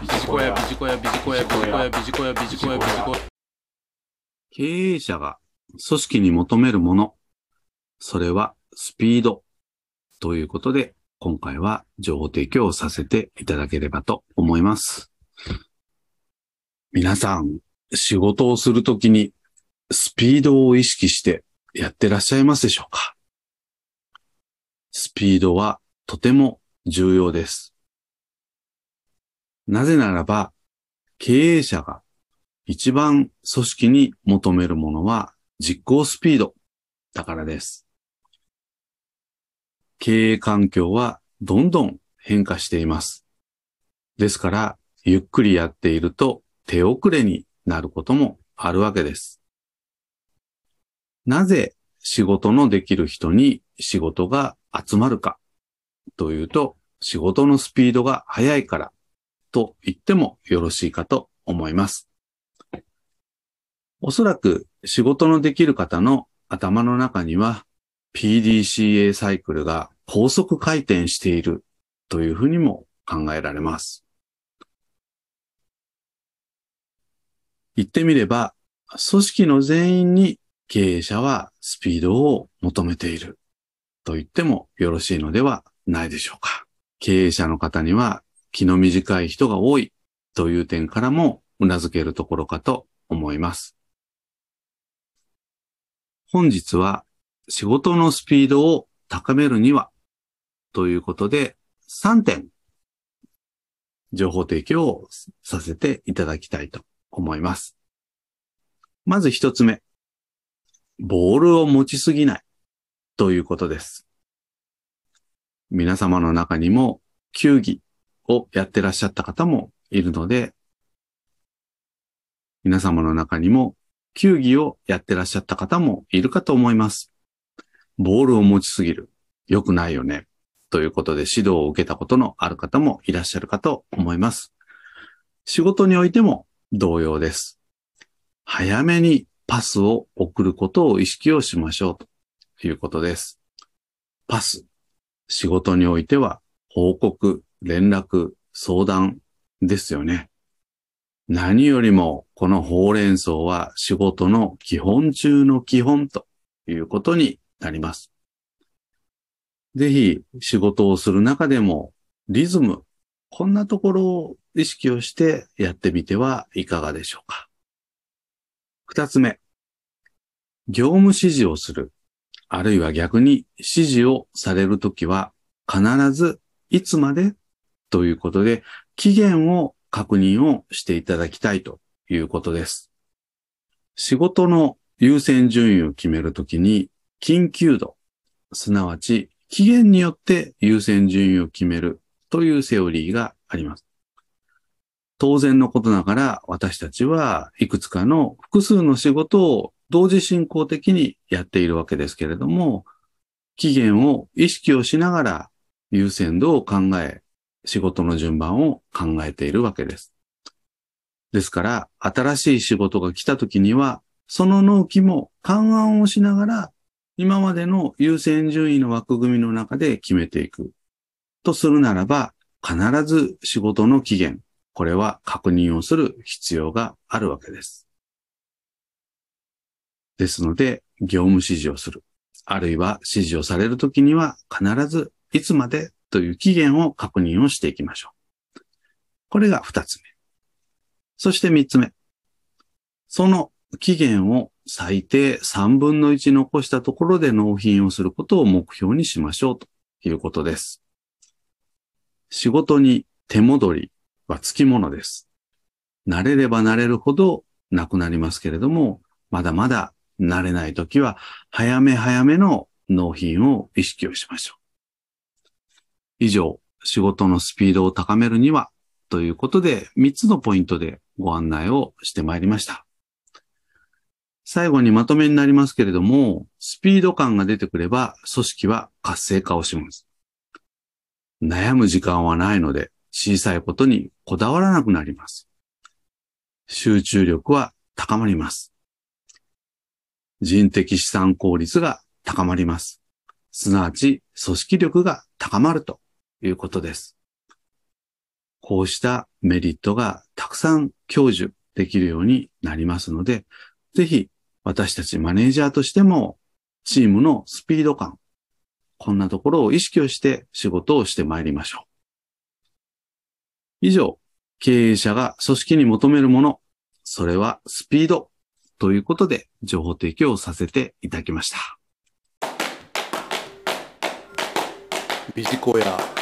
ビジコヤ、ビジコヤ、ビジコヤ、ビジコヤ、ビジコヤ、ビジコヤ、ビジコヤ。経営者が組織に求めるもの、それはスピードということで、今回は情報提供をさせていただければと思います。皆さん、仕事をするときにスピードを意識してやってらっしゃいますでしょうか？スピードはとても重要です。なぜならば、経営者が一番組織に求めるものは実行スピードだからです。経営環境はどんどん変化しています。ですから、ゆっくりやっていると手遅れになることもあるわけです。なぜ仕事のできる人に仕事が集まるかというと、仕事のスピードが速いからと言ってもよろしいかと思います。おそらく仕事のできる方の頭の中には PDCA サイクルが高速回転しているというふうにも考えられます。言ってみれば、組織の全員に経営者はスピードを求めていると言ってもよろしいのではないでしょうか。経営者の方には気の短い人が多いという点からも頷けるところかと思います。本日は仕事のスピードを高めるにはということで3点情報提供をさせていただきたいと思います。まず一つ目。ボールを持ちすぎないということです。皆様の中にも球技をやってらっしゃった方もいるので、皆様の中にも球技をやってらっしゃった方もいるかと思います。ボールを持ちすぎる。良くないよね。ということで指導を受けたことのある方もいらっしゃるかと思います。仕事においても同様です。早めにパスを送ることを意識をしましょうということです。パス。仕事においては報告、連絡、相談ですよね。何よりもこのほうれん草は仕事の基本中の基本ということになります。ぜひ仕事をする中でもリズム、こんなところを意識をしてやってみてはいかがでしょうか。二つ目、業務指示をする、あるいは逆に指示をされるときは必ずいつまでということで期限を確認をしていただきたいということです。仕事の優先順位を決めるときに緊急度、すなわち期限によって優先順位を決めるというセオリーがあります。当然のことながら私たちはいくつかの複数の仕事を同時進行的にやっているわけですけれども、期限を意識をしながら優先度を考え、仕事の順番を考えているわけです。ですから、新しい仕事が来た時には、その納期も勘案をしながら、今までの優先順位の枠組みの中で決めていく。とするならば、必ず仕事の期限、これは確認をする必要があるわけです。ですので、業務指示をする。あるいは指示をされるときには必ずいつまでという期限を確認をしていきましょう。これが二つ目。そして三つ目。その期限を最低三分の一残したところで納品をすることを目標にしましょうということです。仕事に手戻りはつきものです。慣れれば慣れるほどなくなりますけれども、まだまだ慣れないときは、早め早めの納品を意識をしましょう。以上、仕事のスピードを高めるには、ということで、3つのポイントでご案内をしてまいりました。最後にまとめになりますけれども、スピード感が出てくれば、組織は活性化をします。悩む時間はないので、小さいことにこだわらなくなります。集中力は高まります。人的資産効率が高まります。すなわち、組織力が高まるということです。こうしたメリットがたくさん享受できるようになりますので、ぜひ私たちマネージャーとしてもチームのスピード感、こんなところを意識をして仕事をしてまいりましょう。以上、経営者が組織に求めるもの、それはスピードということで情報提供させていただきました。ビジコヤ